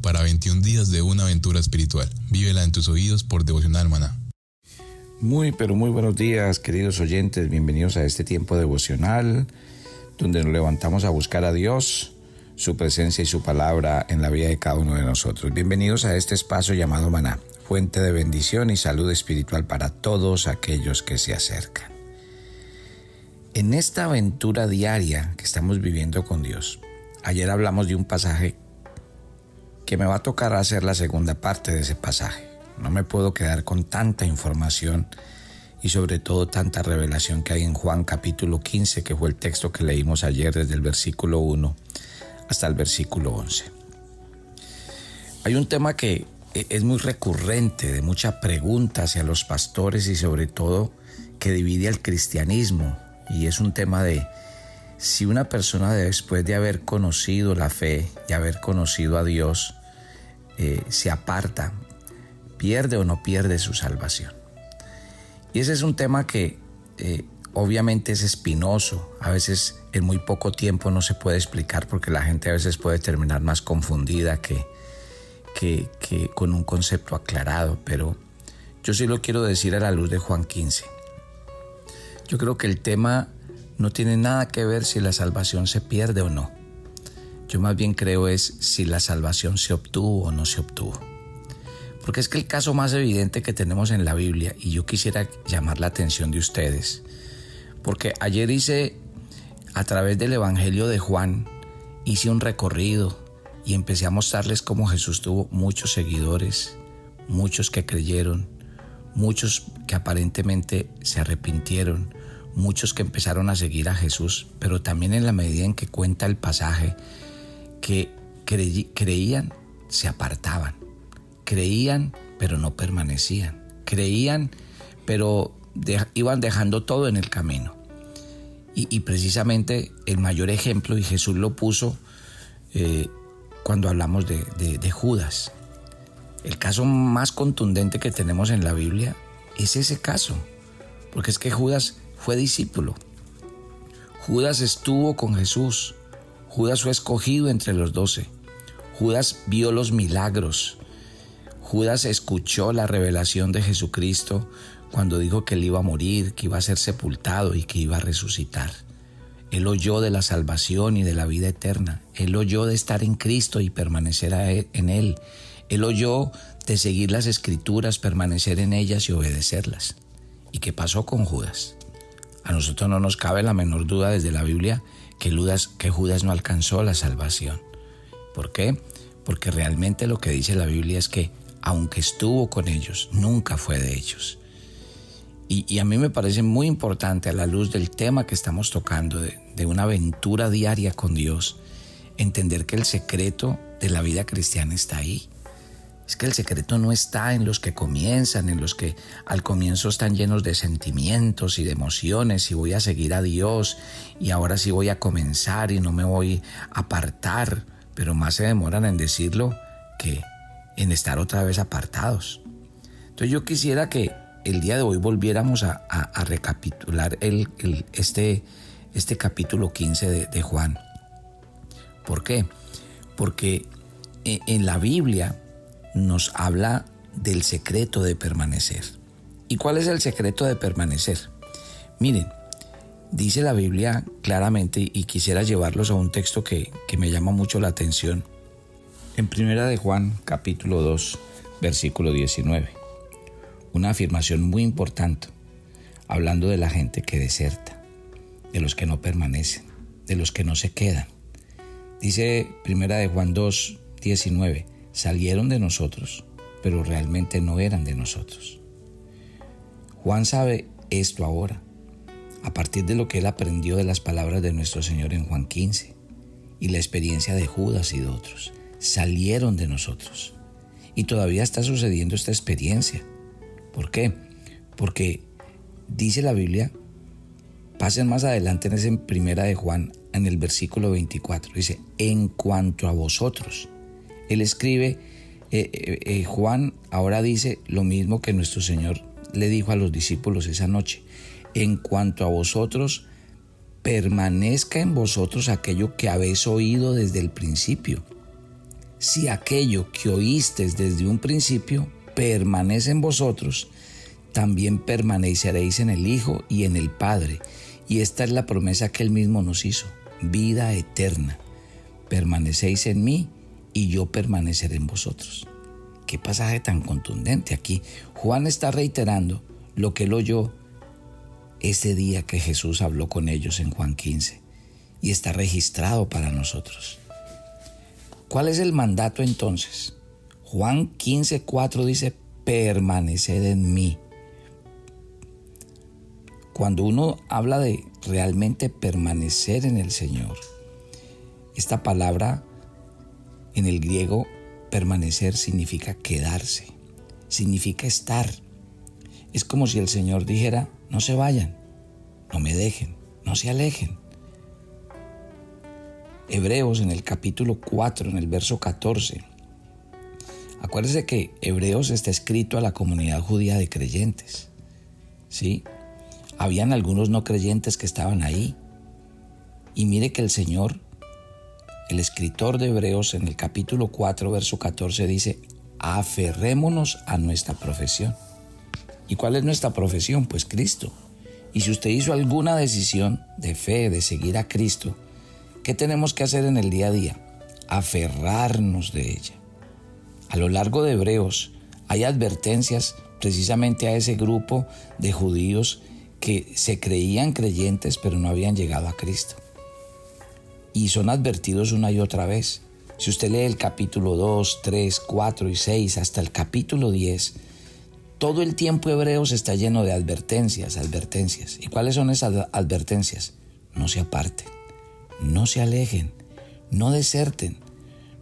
para 21 días de una aventura espiritual. Vívela en tus oídos por Devocional Maná. Muy, pero muy buenos días, queridos oyentes. Bienvenidos a este tiempo devocional, donde nos levantamos a buscar a Dios, su presencia y su palabra en la vida de cada uno de nosotros. Bienvenidos a este espacio llamado Maná, fuente de bendición y salud espiritual para todos aquellos que se acercan. En esta aventura diaria que estamos viviendo con Dios, ayer hablamos de un pasaje que me va a tocar hacer la segunda parte de ese pasaje. No me puedo quedar con tanta información y sobre todo tanta revelación que hay en Juan capítulo 15, que fue el texto que leímos ayer desde el versículo 1 hasta el versículo 11. Hay un tema que es muy recurrente, de mucha pregunta hacia los pastores y sobre todo que divide al cristianismo y es un tema de si una persona después de haber conocido la fe y haber conocido a Dios eh, se aparta, pierde o no pierde su salvación. Y ese es un tema que eh, obviamente es espinoso, a veces en muy poco tiempo no se puede explicar porque la gente a veces puede terminar más confundida que, que, con un concepto aclarado, pero yo sí lo quiero decir a la luz de Juan 15. Yo creo que el tema no tiene nada que ver si la salvación se pierde o no. Yo más bien creo es si la salvación se obtuvo o no se obtuvo. Porque es que el caso más evidente que tenemos en la Biblia, y yo quisiera llamar la atención de ustedes, porque ayer hice, a través del Evangelio de Juan, hice un recorrido y empecé a mostrarles cómo Jesús tuvo muchos seguidores, muchos que creyeron, muchos que aparentemente se arrepintieron, muchos que empezaron a seguir a Jesús, pero también en la medida en que cuenta el pasaje que creían, se apartaban, creían, pero no permanecían, creían, pero iban dejando todo en el camino. Y, precisamente el mayor ejemplo, y Jesús lo puso eh, cuando hablamos de, de Judas. El caso más contundente que tenemos en la Biblia es ese caso, porque es que Judas fue discípulo. Judas estuvo con Jesús. Judas fue escogido entre los doce. Judas vio los milagros. Judas escuchó la revelación de Jesucristo cuando dijo que él iba a morir, que iba a ser sepultado y que iba a resucitar. Él oyó de la salvación y de la vida eterna. Él oyó de estar en Cristo y permanecer en Él. Él oyó de seguir las escrituras, permanecer en ellas y obedecerlas. ¿Y qué pasó con Judas? A nosotros no nos cabe la menor duda desde la Biblia que Judas, no alcanzó la salvación. ¿Por qué? Porque realmente lo que dice la Biblia es que aunque estuvo con ellos, nunca fue de ellos. Y, a mí me parece muy importante a la luz del tema que estamos tocando, de una aventura diaria con Dios, entender que el secreto de la vida cristiana está ahí. Es que el secreto no está en los que comienzan, en los que al comienzo están llenos de sentimientos y de emociones y voy a seguir a Dios y ahora sí voy a comenzar y no me voy a apartar, pero más se demoran en decirlo que en estar otra vez apartados. Entonces yo quisiera que el día de hoy volviéramos a, recapitular este, este capítulo 15 de, de Juan. ¿Por qué? Porque e, en la Biblia nos habla del secreto de permanecer. ¿Y cuál es el secreto de permanecer? Miren, dice la Biblia claramente y quisiera llevarlos a un texto que, que me llama mucho la atención. En Primera de Juan, capítulo 2, versículo 19. Una afirmación muy importante, hablando de la gente que deserta, de los que no permanecen, de los que no se quedan. Dice Primera de Juan 2, 19 salieron de nosotros, pero realmente no eran de nosotros. Juan sabe esto ahora, a partir de lo que él aprendió de las palabras de nuestro Señor en Juan 15 y la experiencia de Judas y de otros. Salieron de nosotros. Y todavía está sucediendo esta experiencia. ¿Por qué? Porque dice la Biblia, pasen más adelante en esa primera de Juan, en el versículo 24, dice, en cuanto a vosotros, él escribe, eh, eh, eh, Juan ahora dice lo mismo que nuestro Señor le dijo a los discípulos esa noche. En cuanto a vosotros, permanezca en vosotros aquello que habéis oído desde el principio. si aquello que oísteis desde un principio permanece en vosotros, también permaneceréis en el Hijo y en el Padre. Y esta es la promesa que Él mismo nos hizo, vida eterna. Permanecéis en mí y yo permaneceré en vosotros. Qué pasaje tan contundente aquí. Juan está reiterando lo que él oyó ese día que Jesús habló con ellos en Juan 15 y está registrado para nosotros. ¿Cuál es el mandato entonces? Juan 15, 4 dice, permaneced en mí. Cuando uno habla de realmente permanecer en el Señor, esta palabra en el griego permanecer significa quedarse, significa estar. Es como si el Señor dijera, no se vayan, no me dejen, no se alejen. Hebreos en el capítulo 4, en el verso 14. Acuérdese que Hebreos está escrito a la comunidad judía de creyentes. ¿Sí? Habían algunos no creyentes que estaban ahí. Y mire que el Señor, el escritor de Hebreos en el capítulo 4, verso 14 dice, aferrémonos a nuestra profesión. ¿Y cuál es nuestra profesión? Pues Cristo. Y si usted hizo alguna decisión de fe, de seguir a Cristo, ¿qué tenemos que hacer en el día a día? Aferrarnos de ella. A lo largo de Hebreos hay advertencias precisamente a ese grupo de judíos que se creían creyentes pero no habían llegado a Cristo. Y son advertidos una y otra vez. Si usted lee el capítulo 2, 3, 4 y 6 hasta el capítulo 10, todo el tiempo Hebreos está lleno de advertencias, advertencias. ¿Y cuáles son esas advertencias? No se aparten, no se alejen, no deserten,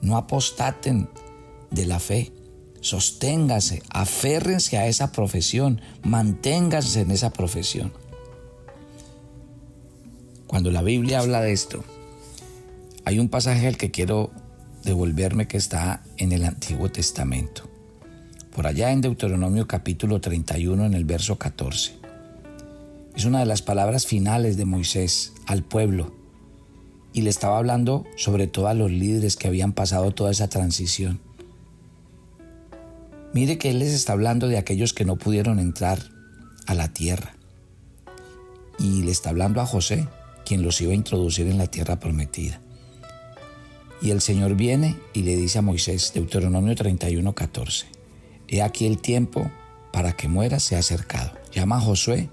no apostaten de la fe. Sosténgase, aférrense a esa profesión, manténganse en esa profesión. Cuando la Biblia habla de esto, hay un pasaje al que quiero devolverme que está en el Antiguo Testamento por allá en Deuteronomio capítulo 31 en el verso 14. Es una de las palabras finales de Moisés al pueblo y le estaba hablando sobre todo a los líderes que habían pasado toda esa transición. Mire que él les está hablando de aquellos que no pudieron entrar a la tierra. Y le está hablando a José, quien los iba a introducir en la tierra prometida. Y el Señor viene y le dice a Moisés, Deuteronomio 31, 14, He aquí el tiempo para que muera se ha acercado. Llama a Josué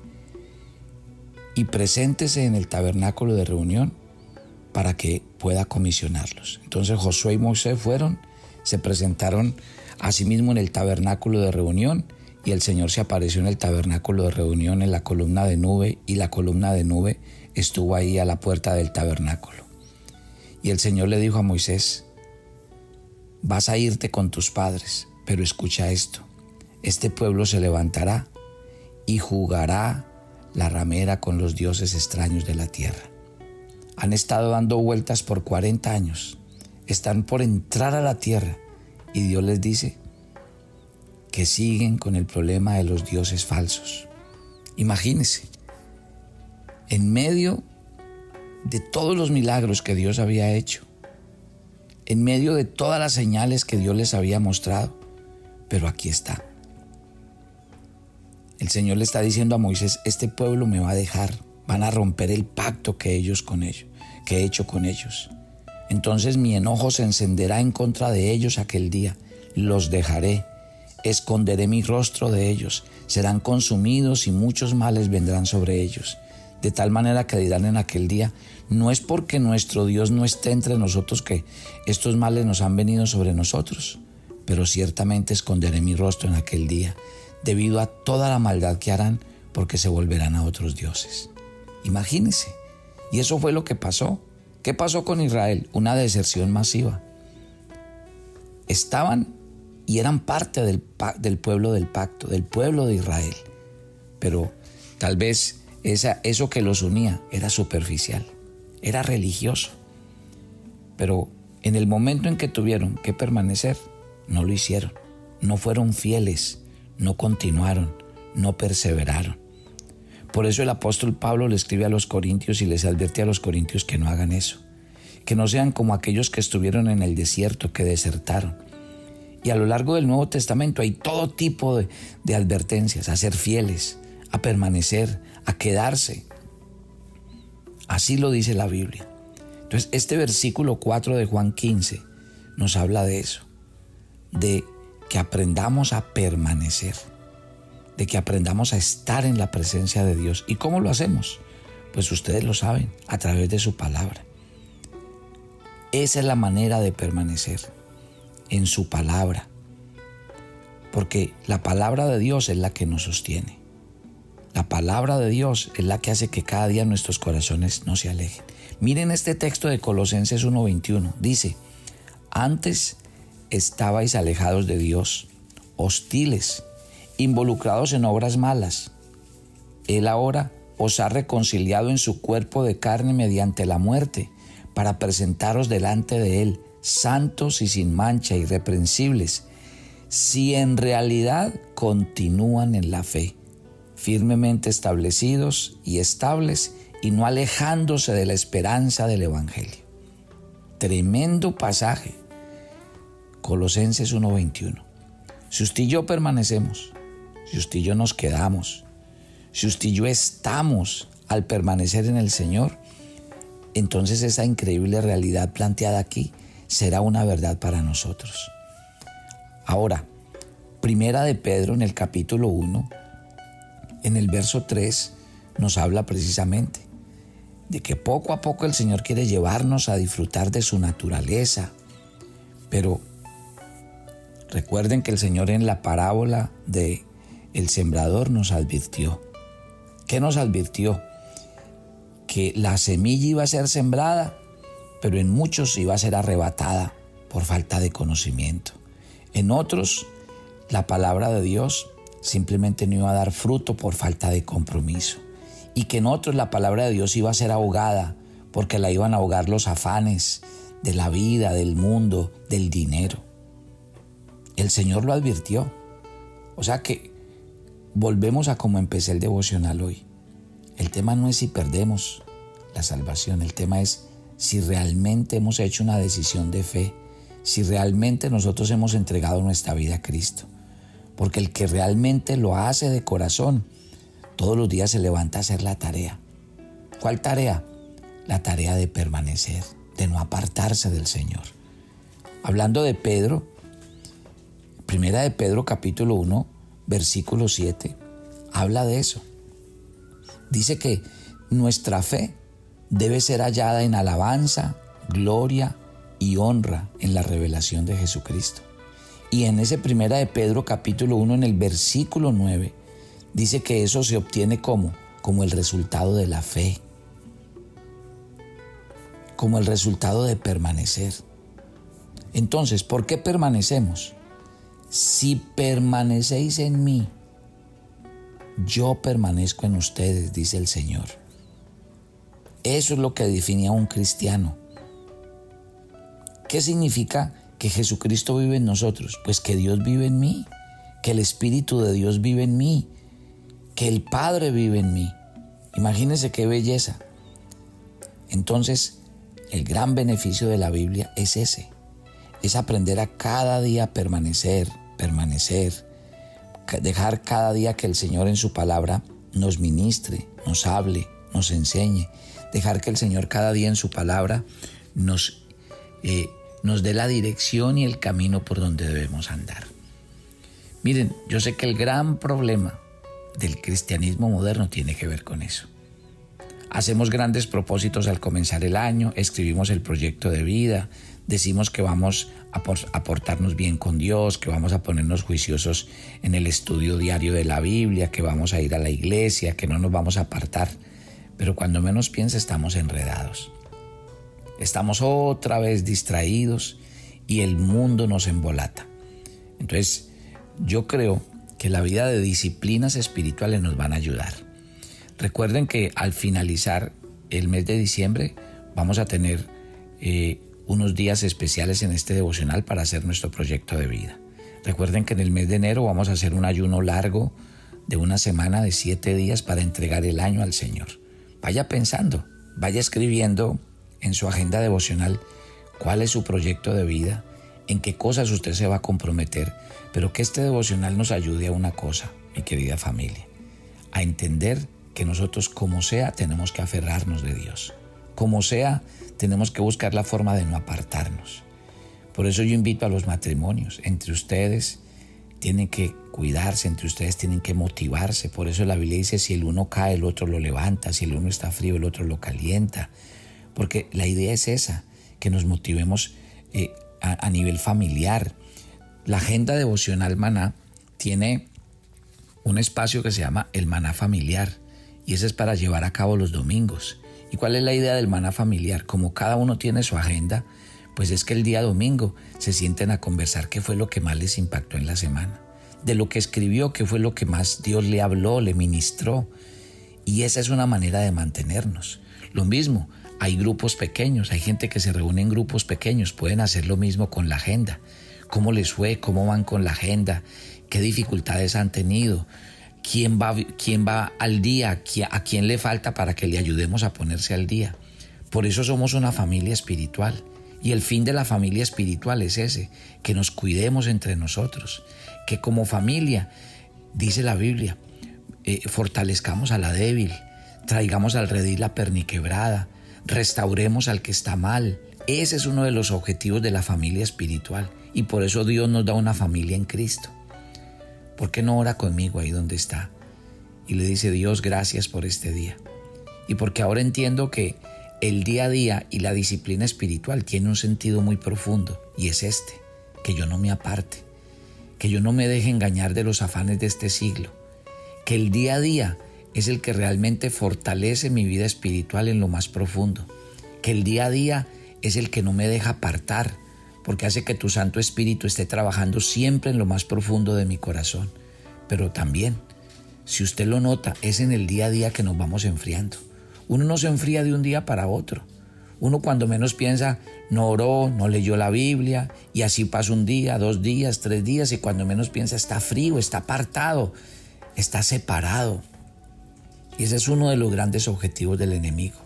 y preséntese en el tabernáculo de reunión para que pueda comisionarlos. Entonces Josué y Moisés fueron, se presentaron a sí mismo en el tabernáculo de reunión y el Señor se apareció en el tabernáculo de reunión en la columna de nube y la columna de nube estuvo ahí a la puerta del tabernáculo. Y el Señor le dijo a Moisés, vas a irte con tus padres pero escucha esto, este pueblo se levantará y jugará la ramera con los dioses extraños de la tierra. Han estado dando vueltas por 40 años, están por entrar a la tierra y Dios les dice que siguen con el problema de los dioses falsos. Imagínense, en medio de todos los milagros que Dios había hecho, en medio de todas las señales que Dios les había mostrado, pero aquí está. El Señor le está diciendo a Moisés, este pueblo me va a dejar, van a romper el pacto que ellos con ellos, que he hecho con ellos. Entonces mi enojo se encenderá en contra de ellos aquel día, los dejaré, esconderé mi rostro de ellos, serán consumidos y muchos males vendrán sobre ellos. De tal manera que dirán en aquel día, no es porque nuestro Dios no esté entre nosotros que estos males nos han venido sobre nosotros pero ciertamente esconderé mi rostro en aquel día, debido a toda la maldad que harán, porque se volverán a otros dioses. Imagínense. Y eso fue lo que pasó. ¿Qué pasó con Israel? Una deserción masiva. Estaban y eran parte del, del pueblo del pacto, del pueblo de Israel. Pero tal vez esa, eso que los unía era superficial, era religioso. Pero en el momento en que tuvieron que permanecer, no lo hicieron, no fueron fieles, no continuaron, no perseveraron. Por eso el apóstol Pablo le escribe a los corintios y les advierte a los corintios que no hagan eso, que no sean como aquellos que estuvieron en el desierto, que desertaron. Y a lo largo del Nuevo Testamento hay todo tipo de, de advertencias, a ser fieles, a permanecer, a quedarse. Así lo dice la Biblia. Entonces, este versículo 4 de Juan 15 nos habla de eso, de que aprendamos a permanecer, de que aprendamos a estar en la presencia de Dios. ¿Y cómo lo hacemos? Pues ustedes lo saben, a través de su palabra. Esa es la manera de permanecer, en su palabra, porque la palabra de Dios es la que nos sostiene. La palabra de Dios es la que hace que cada día nuestros corazones no se alejen. Miren este texto de Colosenses 1:21. Dice, antes estabais alejados de Dios, hostiles, involucrados en obras malas. Él ahora os ha reconciliado en su cuerpo de carne mediante la muerte, para presentaros delante de Él, santos y sin mancha, irreprensibles, si en realidad continúan en la fe, firmemente establecidos y estables, y no alejándose de la esperanza del Evangelio. Tremendo pasaje. Colosenses 1:21. Si usted y yo permanecemos, si usted y yo nos quedamos, si usted y yo estamos al permanecer en el Señor, entonces esa increíble realidad planteada aquí será una verdad para nosotros. Ahora, primera de Pedro en el capítulo 1, en el verso 3, nos habla precisamente de que poco a poco el Señor quiere llevarnos a disfrutar de su naturaleza. Pero recuerden que el Señor en la parábola de el sembrador nos advirtió. ¿Qué nos advirtió? Que la semilla iba a ser sembrada, pero en muchos iba a ser arrebatada por falta de conocimiento. En otros, la palabra de Dios simplemente no iba a dar fruto por falta de compromiso y que en otros la palabra de Dios iba a ser ahogada porque la iban a ahogar los afanes de la vida, del mundo, del dinero. El Señor lo advirtió. O sea que volvemos a como empecé el devocional hoy. El tema no es si perdemos la salvación, el tema es si realmente hemos hecho una decisión de fe, si realmente nosotros hemos entregado nuestra vida a Cristo. Porque el que realmente lo hace de corazón, todos los días se levanta a hacer la tarea. ¿Cuál tarea? La tarea de permanecer, de no apartarse del Señor. Hablando de Pedro, primera de Pedro capítulo 1, versículo 7, habla de eso. Dice que nuestra fe debe ser hallada en alabanza, gloria y honra en la revelación de Jesucristo. Y en ese primera de Pedro capítulo 1 en el versículo 9 dice que eso se obtiene como, como el resultado de la fe, como el resultado de permanecer. Entonces, ¿por qué permanecemos? Si permanecéis en mí, yo permanezco en ustedes, dice el Señor. Eso es lo que define a un cristiano. ¿Qué significa que Jesucristo vive en nosotros? Pues que Dios vive en mí, que el Espíritu de Dios vive en mí, que el Padre vive en mí. Imagínense qué belleza. Entonces, el gran beneficio de la Biblia es ese, es aprender a cada día permanecer, permanecer, dejar cada día que el Señor en su palabra nos ministre, nos hable, nos enseñe, dejar que el Señor cada día en su palabra nos, eh, nos dé la dirección y el camino por donde debemos andar. Miren, yo sé que el gran problema del cristianismo moderno tiene que ver con eso. Hacemos grandes propósitos al comenzar el año, escribimos el proyecto de vida, decimos que vamos a portarnos bien con Dios, que vamos a ponernos juiciosos en el estudio diario de la Biblia, que vamos a ir a la iglesia, que no nos vamos a apartar. Pero cuando menos piensa estamos enredados. Estamos otra vez distraídos y el mundo nos embolata. Entonces, yo creo que la vida de disciplinas espirituales nos van a ayudar. Recuerden que al finalizar el mes de diciembre vamos a tener eh, unos días especiales en este devocional para hacer nuestro proyecto de vida. Recuerden que en el mes de enero vamos a hacer un ayuno largo de una semana de siete días para entregar el año al Señor. Vaya pensando, vaya escribiendo en su agenda devocional cuál es su proyecto de vida, en qué cosas usted se va a comprometer, pero que este devocional nos ayude a una cosa, mi querida familia, a entender que nosotros como sea tenemos que aferrarnos de Dios. Como sea, tenemos que buscar la forma de no apartarnos. Por eso yo invito a los matrimonios, entre ustedes tienen que cuidarse, entre ustedes tienen que motivarse. Por eso la Biblia dice, si el uno cae, el otro lo levanta, si el uno está frío, el otro lo calienta. Porque la idea es esa, que nos motivemos eh, a, nivel familiar. La agenda devocional maná tiene un espacio que se llama el maná familiar y ese es para llevar a cabo los domingos. ¿Y cuál es la idea del maná familiar? Como cada uno tiene su agenda, pues es que el día domingo se sienten a conversar qué fue lo que más les impactó en la semana, de lo que escribió, qué fue lo que más Dios le habló, le ministró. Y esa es una manera de mantenernos. Lo mismo, hay grupos pequeños, hay gente que se reúne en grupos pequeños, pueden hacer lo mismo con la agenda. ¿Cómo les fue? ¿Cómo van con la agenda? ¿Qué dificultades han tenido? ¿Quién va, quién va al día? ¿A quién le falta para que le ayudemos a ponerse al día? Por eso somos una familia espiritual. Y el fin de la familia espiritual es ese, que nos cuidemos entre nosotros, que como familia, dice la Biblia, eh, fortalezcamos a la débil, traigamos al redil la perniquebrada, restauremos al que está mal. Ese es uno de los objetivos de la familia espiritual y por eso Dios nos da una familia en Cristo. ¿Por qué no ora conmigo ahí donde está? Y le dice Dios, gracias por este día. Y porque ahora entiendo que el día a día y la disciplina espiritual tiene un sentido muy profundo y es este, que yo no me aparte, que yo no me deje engañar de los afanes de este siglo, que el día a día es el que realmente fortalece mi vida espiritual en lo más profundo. Que el día a día es el que no me deja apartar, porque hace que tu Santo Espíritu esté trabajando siempre en lo más profundo de mi corazón. Pero también, si usted lo nota, es en el día a día que nos vamos enfriando. Uno no se enfría de un día para otro. Uno cuando menos piensa, no oró, no leyó la Biblia, y así pasa un día, dos días, tres días, y cuando menos piensa está frío, está apartado, está separado. Y ese es uno de los grandes objetivos del enemigo.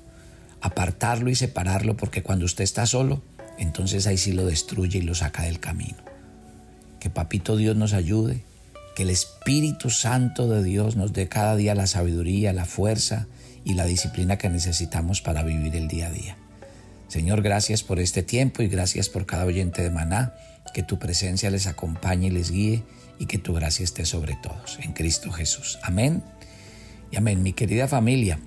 Apartarlo y separarlo porque cuando usted está solo, entonces ahí sí lo destruye y lo saca del camino. Que Papito Dios nos ayude, que el Espíritu Santo de Dios nos dé cada día la sabiduría, la fuerza y la disciplina que necesitamos para vivir el día a día. Señor, gracias por este tiempo y gracias por cada oyente de Maná. Que tu presencia les acompañe y les guíe y que tu gracia esté sobre todos. En Cristo Jesús. Amén y amén, mi querida familia.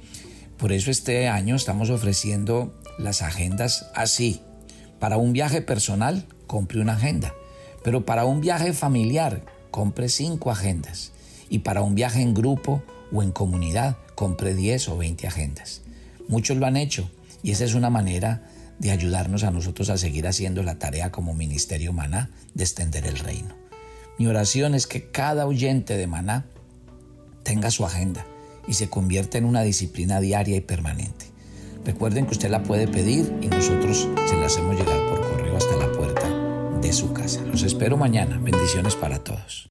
Por eso este año estamos ofreciendo las agendas así. Para un viaje personal, compre una agenda. Pero para un viaje familiar, compre cinco agendas. Y para un viaje en grupo o en comunidad, compre 10 o 20 agendas. Muchos lo han hecho y esa es una manera de ayudarnos a nosotros a seguir haciendo la tarea como Ministerio Maná de extender el reino. Mi oración es que cada oyente de Maná tenga su agenda y se convierte en una disciplina diaria y permanente. Recuerden que usted la puede pedir y nosotros se la hacemos llegar por correo hasta la puerta de su casa. Los espero mañana. Bendiciones para todos.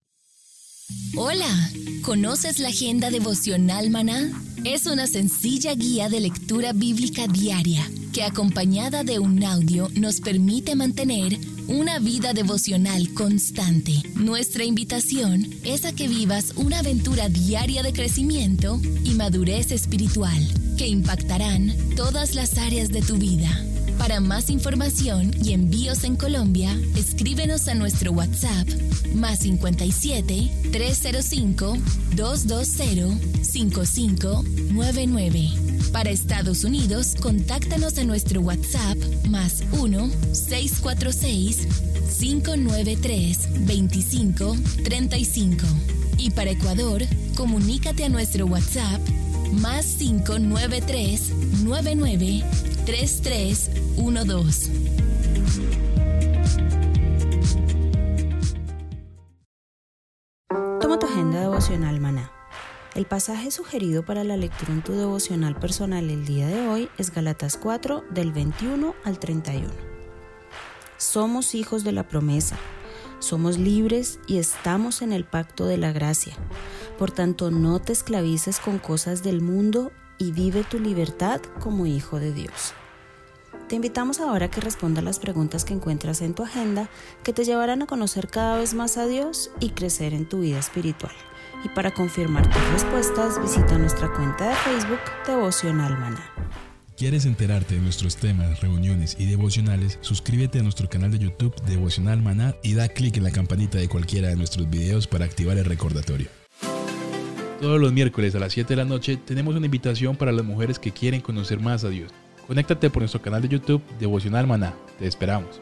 Hola, ¿conoces la agenda devocional maná? Es una sencilla guía de lectura bíblica diaria que acompañada de un audio nos permite mantener una vida devocional constante. Nuestra invitación es a que vivas una aventura diaria de crecimiento y madurez espiritual que impactarán todas las áreas de tu vida. Para más información y envíos en Colombia, escríbenos a nuestro WhatsApp más 57 305 220 5599. Para Estados Unidos, contáctanos en nuestro WhatsApp más 1 646 593 2535. Y para Ecuador, comunícate a nuestro WhatsApp más 593 99 3312. El pasaje sugerido para la lectura en tu devocional personal el día de hoy es Galatas 4 del 21 al 31. Somos hijos de la promesa, somos libres y estamos en el pacto de la gracia. Por tanto, no te esclavices con cosas del mundo y vive tu libertad como hijo de Dios. Te invitamos ahora a que respondas las preguntas que encuentras en tu agenda que te llevarán a conocer cada vez más a Dios y crecer en tu vida espiritual. Y para confirmar tus respuestas, visita nuestra cuenta de Facebook Devocional Maná. ¿Quieres enterarte de nuestros temas, reuniones y devocionales? Suscríbete a nuestro canal de YouTube Devocional Maná y da clic en la campanita de cualquiera de nuestros videos para activar el recordatorio. Todos los miércoles a las 7 de la noche tenemos una invitación para las mujeres que quieren conocer más a Dios. Conéctate por nuestro canal de YouTube Devocional Maná. Te esperamos.